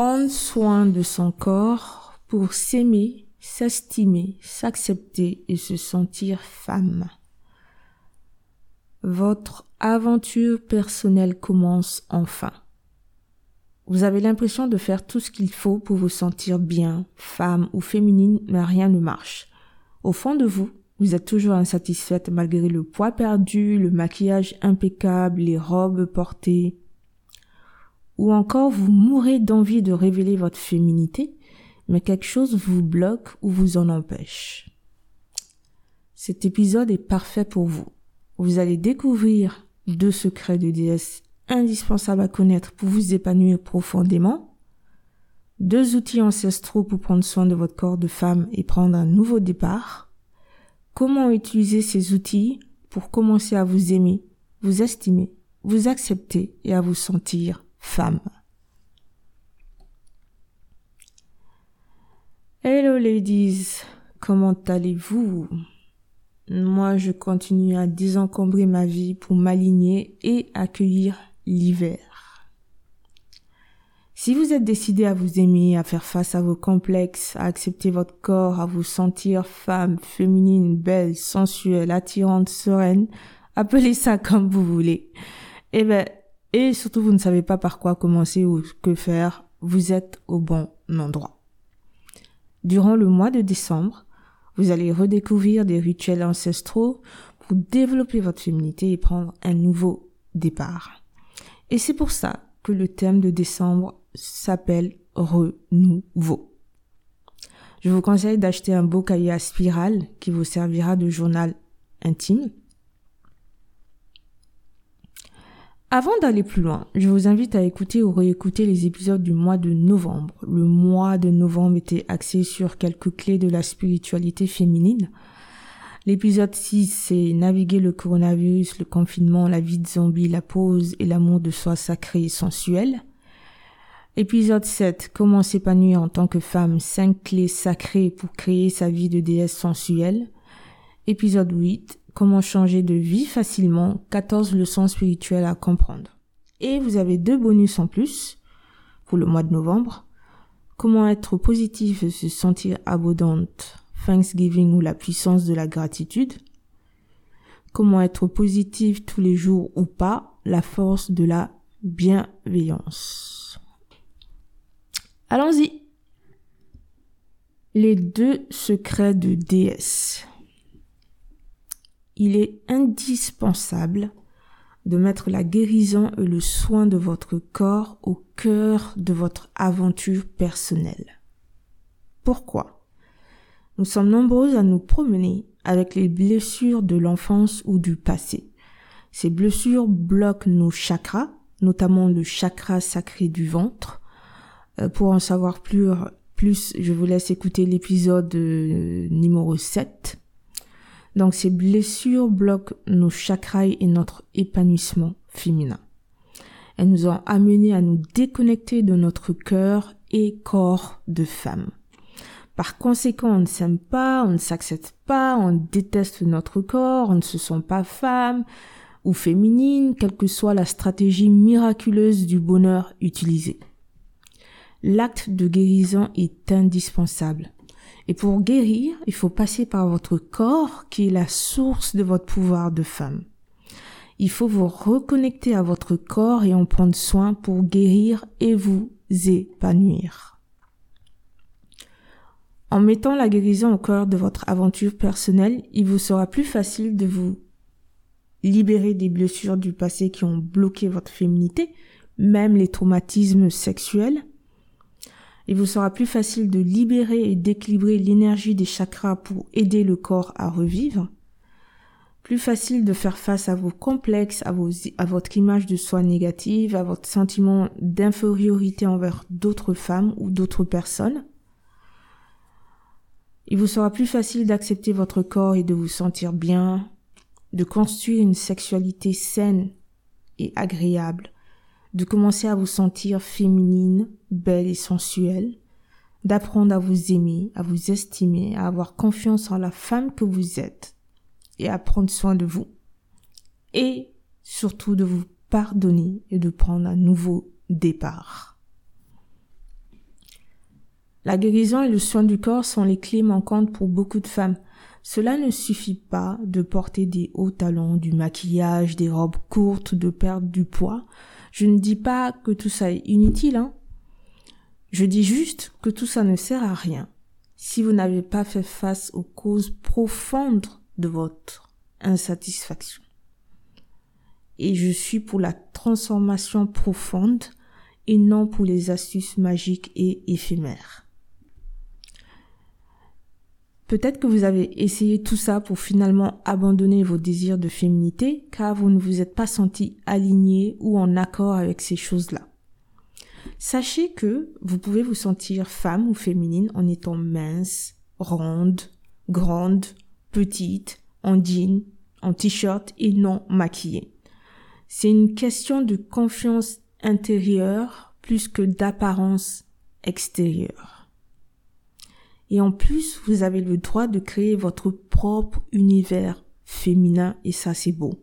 prendre soin de son corps pour s'aimer, s'estimer, s'accepter et se sentir femme. Votre aventure personnelle commence enfin. Vous avez l'impression de faire tout ce qu'il faut pour vous sentir bien, femme ou féminine, mais rien ne marche. Au fond de vous, vous êtes toujours insatisfaite malgré le poids perdu, le maquillage impeccable, les robes portées. Ou encore vous mourrez d'envie de révéler votre féminité, mais quelque chose vous bloque ou vous en empêche. Cet épisode est parfait pour vous. Vous allez découvrir deux secrets de déesse indispensables à connaître pour vous épanouir profondément, deux outils ancestraux pour prendre soin de votre corps de femme et prendre un nouveau départ, comment utiliser ces outils pour commencer à vous aimer, vous estimer, vous accepter et à vous sentir femme. Hello ladies, comment allez-vous? Moi, je continue à désencombrer ma vie pour m'aligner et accueillir l'hiver. Si vous êtes décidé à vous aimer, à faire face à vos complexes, à accepter votre corps, à vous sentir femme, féminine, belle, sensuelle, attirante, sereine, appelez ça comme vous voulez. Eh ben, et surtout vous ne savez pas par quoi commencer ou que faire, vous êtes au bon endroit. Durant le mois de décembre, vous allez redécouvrir des rituels ancestraux pour développer votre féminité et prendre un nouveau départ. Et c'est pour ça que le thème de décembre s'appelle renouveau. Je vous conseille d'acheter un beau cahier à spirale qui vous servira de journal intime Avant d'aller plus loin, je vous invite à écouter ou réécouter les épisodes du mois de novembre. Le mois de novembre était axé sur quelques clés de la spiritualité féminine. L'épisode 6, c'est naviguer le coronavirus, le confinement, la vie de zombie, la pause et l'amour de soi sacré et sensuel. Épisode 7, comment s'épanouir en tant que femme, 5 clés sacrées pour créer sa vie de déesse sensuelle. Épisode 8, Comment changer de vie facilement, 14 leçons spirituelles à comprendre. Et vous avez deux bonus en plus pour le mois de novembre. Comment être positif et se sentir abondante, Thanksgiving ou la puissance de la gratitude. Comment être positif tous les jours ou pas, la force de la bienveillance. Allons-y. Les deux secrets de déesse il est indispensable de mettre la guérison et le soin de votre corps au cœur de votre aventure personnelle. Pourquoi? Nous sommes nombreux à nous promener avec les blessures de l'enfance ou du passé. Ces blessures bloquent nos chakras, notamment le chakra sacré du ventre. Euh, pour en savoir plus, plus, je vous laisse écouter l'épisode euh, numéro 7 donc ces blessures bloquent nos chakras et notre épanouissement féminin. Elles nous ont amenés à nous déconnecter de notre cœur et corps de femme. Par conséquent, on ne s'aime pas, on ne s'accepte pas, on déteste notre corps, on ne se sent pas femme ou féminine, quelle que soit la stratégie miraculeuse du bonheur utilisée. L'acte de guérison est indispensable. Et pour guérir, il faut passer par votre corps qui est la source de votre pouvoir de femme. Il faut vous reconnecter à votre corps et en prendre soin pour guérir et vous épanouir. En mettant la guérison au cœur de votre aventure personnelle, il vous sera plus facile de vous libérer des blessures du passé qui ont bloqué votre féminité, même les traumatismes sexuels, il vous sera plus facile de libérer et d'équilibrer l'énergie des chakras pour aider le corps à revivre. Plus facile de faire face à vos complexes, à, votre image de soi négative, à votre sentiment d'infériorité envers d'autres femmes ou d'autres personnes. Il vous sera plus facile d'accepter votre corps et de vous sentir bien, de construire une sexualité saine et agréable, de commencer à vous sentir féminine, belle et sensuelle, d'apprendre à vous aimer, à vous estimer, à avoir confiance en la femme que vous êtes et à prendre soin de vous. Et surtout de vous pardonner et de prendre un nouveau départ. La guérison et le soin du corps sont les clés manquantes pour beaucoup de femmes. Cela ne suffit pas de porter des hauts talons, du maquillage, des robes courtes, de perdre du poids. Je ne dis pas que tout ça est inutile, hein. Je dis juste que tout ça ne sert à rien si vous n'avez pas fait face aux causes profondes de votre insatisfaction. Et je suis pour la transformation profonde et non pour les astuces magiques et éphémères. Peut-être que vous avez essayé tout ça pour finalement abandonner vos désirs de féminité car vous ne vous êtes pas senti aligné ou en accord avec ces choses-là. Sachez que vous pouvez vous sentir femme ou féminine en étant mince, ronde, grande, petite, en jean, en t-shirt et non maquillée. C'est une question de confiance intérieure plus que d'apparence extérieure. Et en plus, vous avez le droit de créer votre propre univers féminin et ça c'est beau.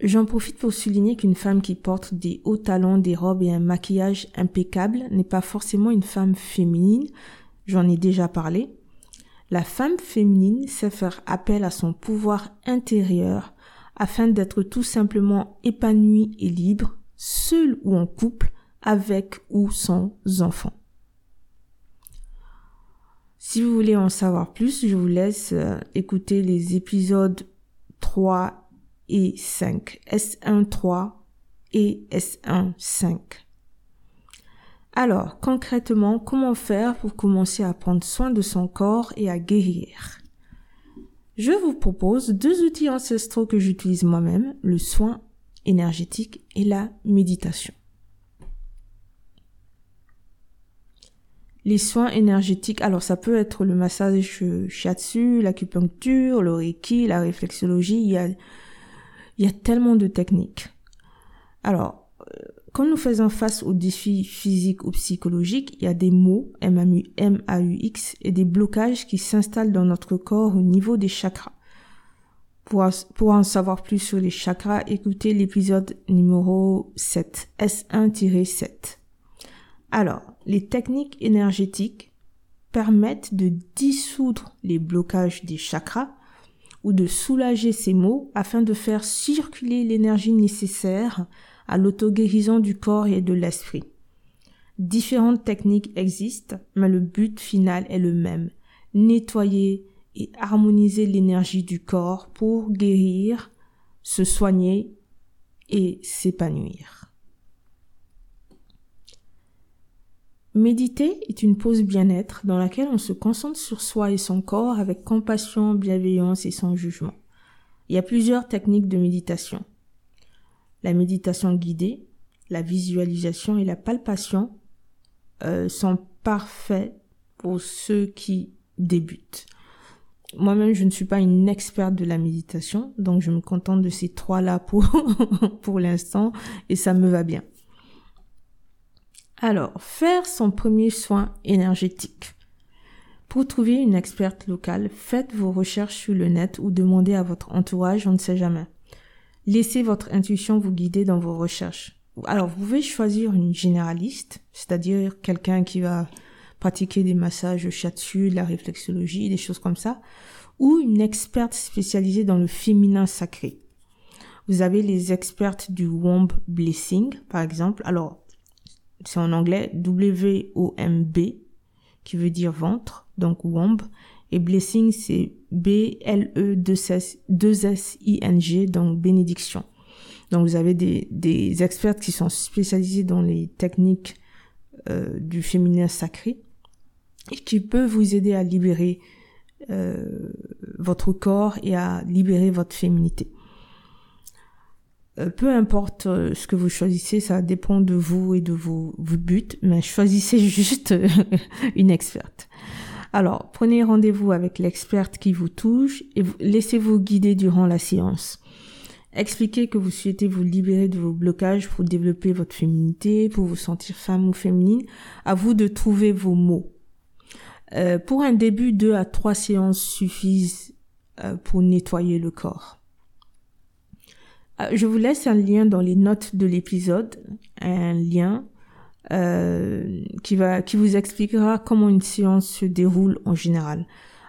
J'en profite pour souligner qu'une femme qui porte des hauts talons, des robes et un maquillage impeccable n'est pas forcément une femme féminine, j'en ai déjà parlé. La femme féminine sait faire appel à son pouvoir intérieur afin d'être tout simplement épanouie et libre, seule ou en couple, avec ou sans enfant. Si vous voulez en savoir plus, je vous laisse euh, écouter les épisodes 3 et 5, S1 3 et S1 5. Alors, concrètement, comment faire pour commencer à prendre soin de son corps et à guérir? Je vous propose deux outils ancestraux que j'utilise moi-même, le soin énergétique et la méditation. Les soins énergétiques, alors ça peut être le massage shiatsu, l'acupuncture, le reiki, la réflexologie, il y a, y a tellement de techniques. Alors, euh, quand nous faisons face aux défis physiques ou psychologiques, il y a des mots, M-A-U-X, et des blocages qui s'installent dans notre corps au niveau des chakras. Pour, pour en savoir plus sur les chakras, écoutez l'épisode numéro 7, S1-7. Alors, les techniques énergétiques permettent de dissoudre les blocages des chakras ou de soulager ces maux afin de faire circuler l'énergie nécessaire à l'auto-guérison du corps et de l'esprit. Différentes techniques existent, mais le but final est le même. Nettoyer et harmoniser l'énergie du corps pour guérir, se soigner et s'épanouir. Méditer est une pause bien-être dans laquelle on se concentre sur soi et son corps avec compassion, bienveillance et sans jugement. Il y a plusieurs techniques de méditation. La méditation guidée, la visualisation et la palpation euh, sont parfaits pour ceux qui débutent. Moi-même, je ne suis pas une experte de la méditation, donc je me contente de ces trois-là pour, pour l'instant et ça me va bien. Alors, faire son premier soin énergétique. Pour trouver une experte locale, faites vos recherches sur le net ou demandez à votre entourage, on ne sait jamais. Laissez votre intuition vous guider dans vos recherches. Alors, vous pouvez choisir une généraliste, c'est-à-dire quelqu'un qui va pratiquer des massages shiatsu, de la réflexologie, des choses comme ça, ou une experte spécialisée dans le féminin sacré. Vous avez les expertes du Womb Blessing, par exemple. Alors, c'est en anglais W-O-M-B, qui veut dire ventre, donc womb, et blessing, c'est B-L-E-2-S-I-N-G, donc bénédiction. Donc vous avez des, des experts qui sont spécialisés dans les techniques euh, du féminin sacré et qui peuvent vous aider à libérer euh, votre corps et à libérer votre féminité. Euh, peu importe euh, ce que vous choisissez, ça dépend de vous et de vos, buts, mais choisissez juste euh, une experte. Alors, prenez rendez-vous avec l'experte qui vous touche et laissez-vous guider durant la séance. Expliquez que vous souhaitez vous libérer de vos blocages pour développer votre féminité, pour vous sentir femme ou féminine. À vous de trouver vos mots. pour un début, deux à trois séances suffisent pour nettoyer le corps. Euh, je vous laisse un lien dans les notes de l'épisode, un lien euh, qui va qui vous expliquera comment une séance se déroule en général.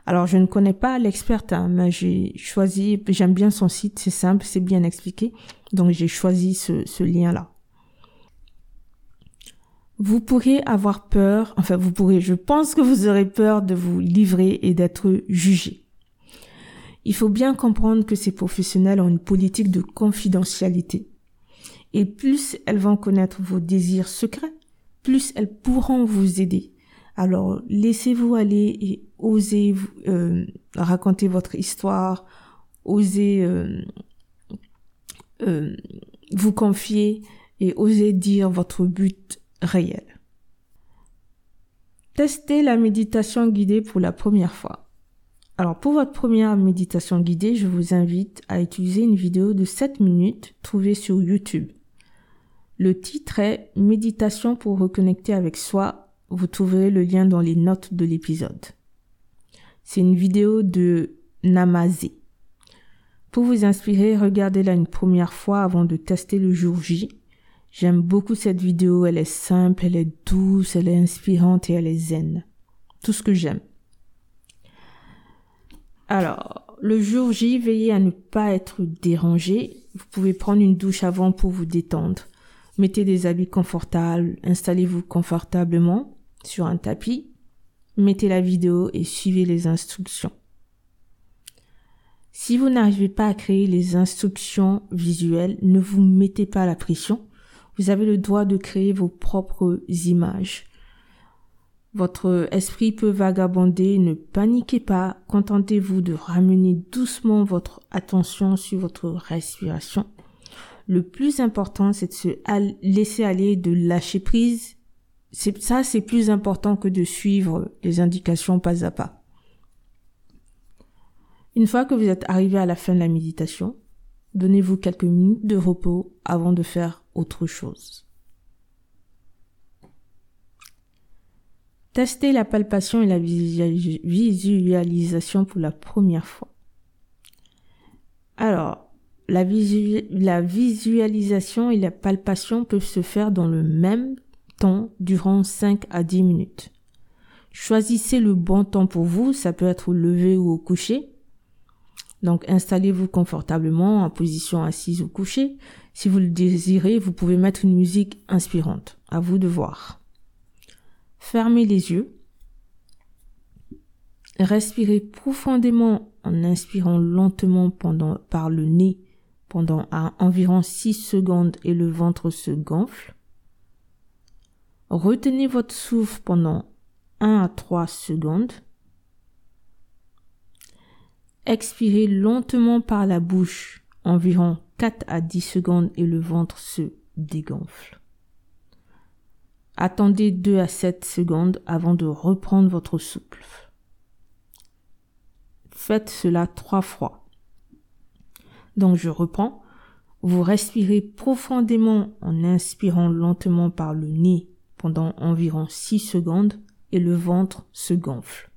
Alors je ne connais pas l'experte, hein, mais j'ai choisi, j'aime bien son site, c'est simple, c'est bien expliqué, donc j'ai choisi ce, ce lien-là. Vous pourrez avoir peur, enfin vous pourrez, je pense que vous aurez peur de vous livrer et d'être jugé. Il faut bien comprendre que ces professionnels ont une politique de confidentialité. Et plus elles vont connaître vos désirs secrets, plus elles pourront vous aider. Alors laissez-vous aller et osez euh, raconter votre histoire, osez euh, euh, vous confier et osez dire votre but réel. Testez la méditation guidée pour la première fois. Alors pour votre première méditation guidée, je vous invite à utiliser une vidéo de 7 minutes trouvée sur YouTube. Le titre est Méditation pour reconnecter avec soi. Vous trouverez le lien dans les notes de l'épisode. C'est une vidéo de Namazé. Pour vous inspirer, regardez-la une première fois avant de tester le jour J J'aime beaucoup cette vidéo, elle est simple, elle est douce, elle est inspirante et elle est zen. Tout ce que j'aime. Alors, le jour J, veillez à ne pas être dérangé. Vous pouvez prendre une douche avant pour vous détendre. Mettez des habits confortables, installez-vous confortablement sur un tapis. Mettez la vidéo et suivez les instructions. Si vous n'arrivez pas à créer les instructions visuelles, ne vous mettez pas la pression. Vous avez le droit de créer vos propres images. Votre esprit peut vagabonder, ne paniquez pas, contentez-vous de ramener doucement votre attention sur votre respiration. Le plus important, c'est de se laisser aller, de lâcher prise. Ça, c'est plus important que de suivre les indications pas à pas. Une fois que vous êtes arrivé à la fin de la méditation, donnez-vous quelques minutes de repos avant de faire autre chose. Testez la palpation et la visualisation pour la première fois. Alors, la, la, visualisation et la palpation peuvent se faire dans le même temps durant 5 à 10 minutes. Choisissez le bon temps pour vous, ça peut être au lever ou au coucher. Donc installez-vous confortablement en position assise ou couchée. Si vous le désirez, vous pouvez mettre une musique inspirante. À vous de voir. Fermez les yeux. Respirez profondément en inspirant lentement par le nez pendant environ 6 secondes et le ventre se gonfle. Retenez votre souffle pendant 1 à 3 secondes. Expirez lentement par la bouche environ 4 à 10 secondes et le ventre se dégonfle. Attendez 2 à 7 secondes avant de reprendre votre souffle. Faites cela trois fois. Donc je reprends. Vous respirez profondément en inspirant lentement par le nez pendant environ 6 secondes et le ventre se gonfle.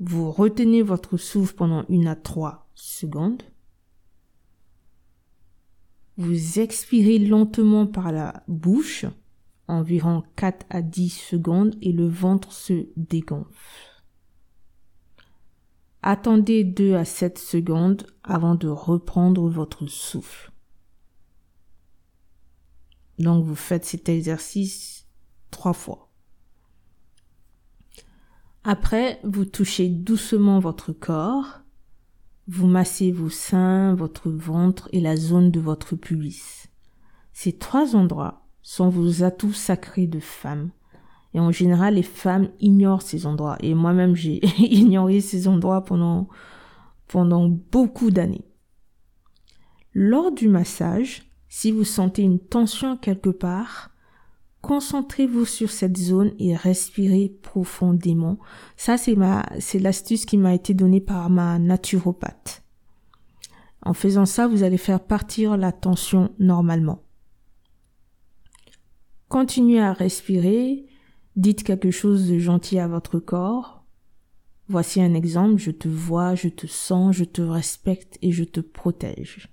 Vous retenez votre souffle pendant une à trois secondes. Vous expirez lentement par la bouche, environ 4 à 10 secondes, et le ventre se dégonfle. Attendez 2 à 7 secondes avant de reprendre votre souffle. Donc vous faites cet exercice trois fois. Après, vous touchez doucement votre corps. Vous massez vos seins, votre ventre et la zone de votre pubis. Ces trois endroits sont vos atouts sacrés de femme. Et en général, les femmes ignorent ces endroits. Et moi-même, j'ai ignoré ces endroits pendant, pendant beaucoup d'années. Lors du massage, si vous sentez une tension quelque part, Concentrez-vous sur cette zone et respirez profondément. Ça, c'est ma, c'est l'astuce qui m'a été donnée par ma naturopathe. En faisant ça, vous allez faire partir la tension normalement. Continuez à respirer. Dites quelque chose de gentil à votre corps. Voici un exemple. Je te vois, je te sens, je te respecte et je te protège.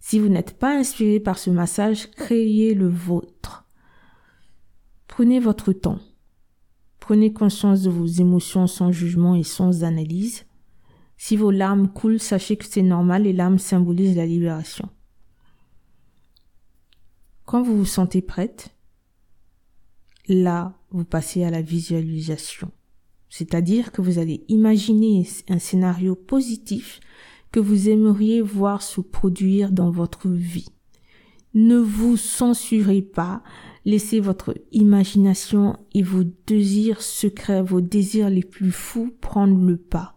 Si vous n'êtes pas inspiré par ce massage, créez le vôtre. Prenez votre temps. Prenez conscience de vos émotions sans jugement et sans analyse. Si vos larmes coulent, sachez que c'est normal, les larmes symbolisent la libération. Quand vous vous sentez prête, là, vous passez à la visualisation. C'est-à-dire que vous allez imaginer un scénario positif que vous aimeriez voir se produire dans votre vie. Ne vous censurez pas, laissez votre imagination et vos désirs secrets, vos désirs les plus fous prendre le pas.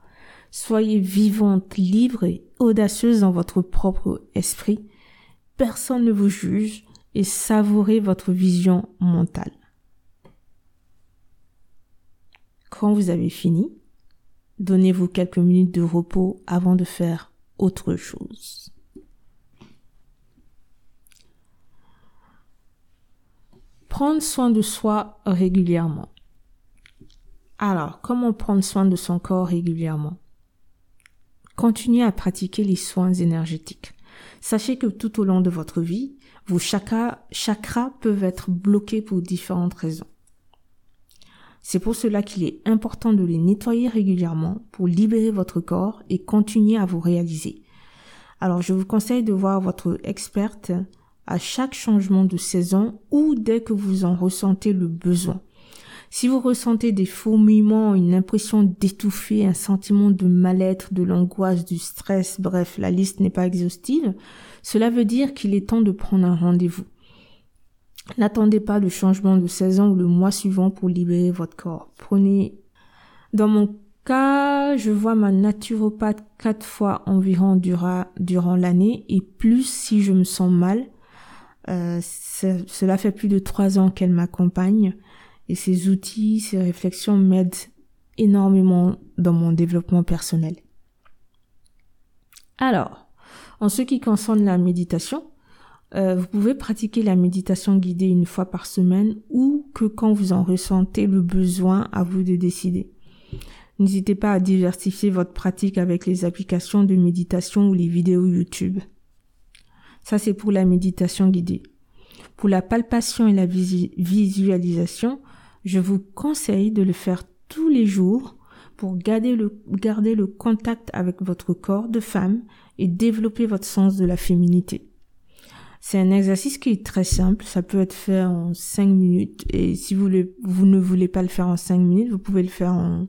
Soyez vivante, libre et audacieuse dans votre propre esprit. Personne ne vous juge et savourez votre vision mentale. Quand vous avez fini, donnez-vous quelques minutes de repos avant de faire autre chose. Prendre soin de soi régulièrement. Alors, comment prendre soin de son corps régulièrement? Continuez à pratiquer les soins énergétiques. Sachez que tout au long de votre vie, vos chakras, peuvent être bloqués pour différentes raisons. C'est pour cela qu'il est important de les nettoyer régulièrement pour libérer votre corps et continuer à vous réaliser. Alors je vous conseille de voir votre experte à chaque changement de saison ou dès que vous en ressentez le besoin. Si vous ressentez des fourmillements, une impression d'étouffer, un sentiment de mal-être, de l'angoisse, du stress, bref, la liste n'est pas exhaustive, cela veut dire qu'il est temps de prendre un rendez-vous. N'attendez pas le changement de saison ou le mois suivant pour libérer votre corps. Prenez, dans mon cas, je vois ma naturopathe quatre fois environ durant, l'année et plus si je me sens mal. Euh, cela fait plus de trois ans qu'elle m'accompagne et ces outils, ces réflexions m'aident énormément dans mon développement personnel. Alors, en ce qui concerne la méditation, euh, vous pouvez pratiquer la méditation guidée une fois par semaine ou que quand vous en ressentez le besoin, à vous de décider. N'hésitez pas à diversifier votre pratique avec les applications de méditation ou les vidéos YouTube. Ça, c'est pour la méditation guidée. Pour la palpation et la visualisation, je vous conseille de le faire tous les jours pour garder le, garder le contact avec votre corps de femme et développer votre sens de la féminité. C'est un exercice qui est très simple, ça peut être fait en 5 minutes et si vous, ne voulez pas le faire en 5 minutes, vous pouvez le faire en,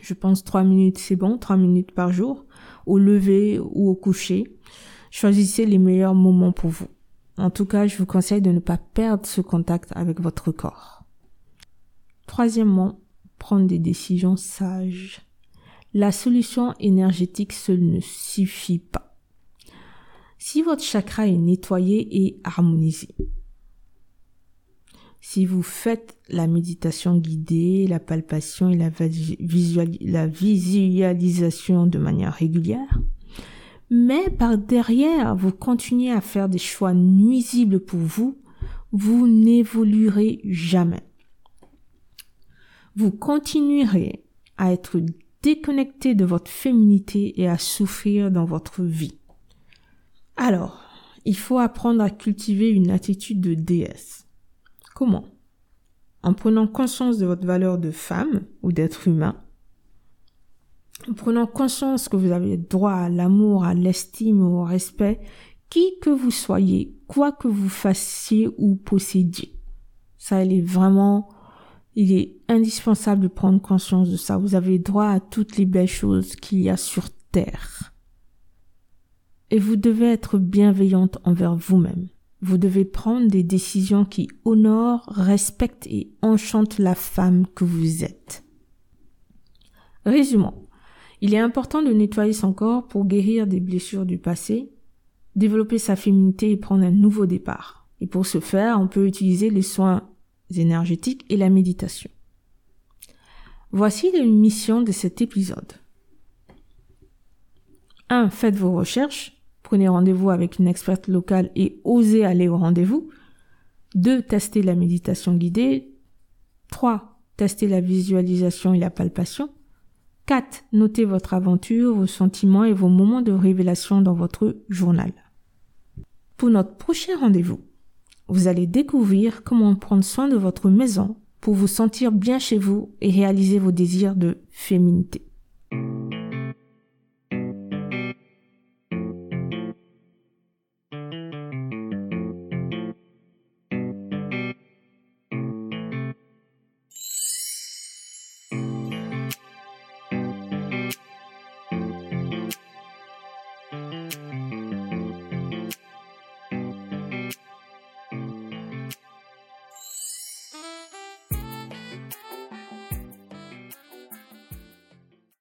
je pense, 3 minutes, c'est bon, 3 minutes par jour, au lever ou au coucher. Choisissez les meilleurs moments pour vous. En tout cas, je vous conseille de ne pas perdre ce contact avec votre corps. Troisièmement, prendre des décisions sages. La solution énergétique seule ne suffit pas. Si votre chakra est nettoyé et harmonisé, si vous faites la méditation guidée, la palpation et la, visualisation de manière régulière, mais par derrière, vous continuez à faire des choix nuisibles pour vous, vous n'évoluerez jamais vous continuerez à être déconnecté de votre féminité et à souffrir dans votre vie. Alors, il faut apprendre à cultiver une attitude de déesse. Comment? En prenant conscience de votre valeur de femme ou d'être humain, en prenant conscience que vous avez droit à l'amour, à l'estime, au respect, qui que vous soyez, quoi que vous fassiez ou possédiez. Ça, elle est vraiment il est indispensable de prendre conscience de ça. Vous avez droit à toutes les belles choses qu'il y a sur Terre. Et vous devez être bienveillante envers vous-même. Vous devez prendre des décisions qui honorent, respectent et enchantent la femme que vous êtes. Résumons. Il est important de nettoyer son corps pour guérir des blessures du passé, développer sa féminité et prendre un nouveau départ. Et pour ce faire, on peut utiliser les soins énergétiques et la méditation. Voici les missions de cet épisode. 1. Faites vos recherches. Prenez rendez-vous avec une experte locale et osez aller au rendez-vous. 2. Testez la méditation guidée. 3. Testez la visualisation et la palpation. 4. Notez votre aventure, vos sentiments et vos moments de révélation dans votre journal. Pour notre prochain rendez-vous, vous allez découvrir comment prendre soin de votre maison pour vous sentir bien chez vous et réaliser vos désirs de féminité.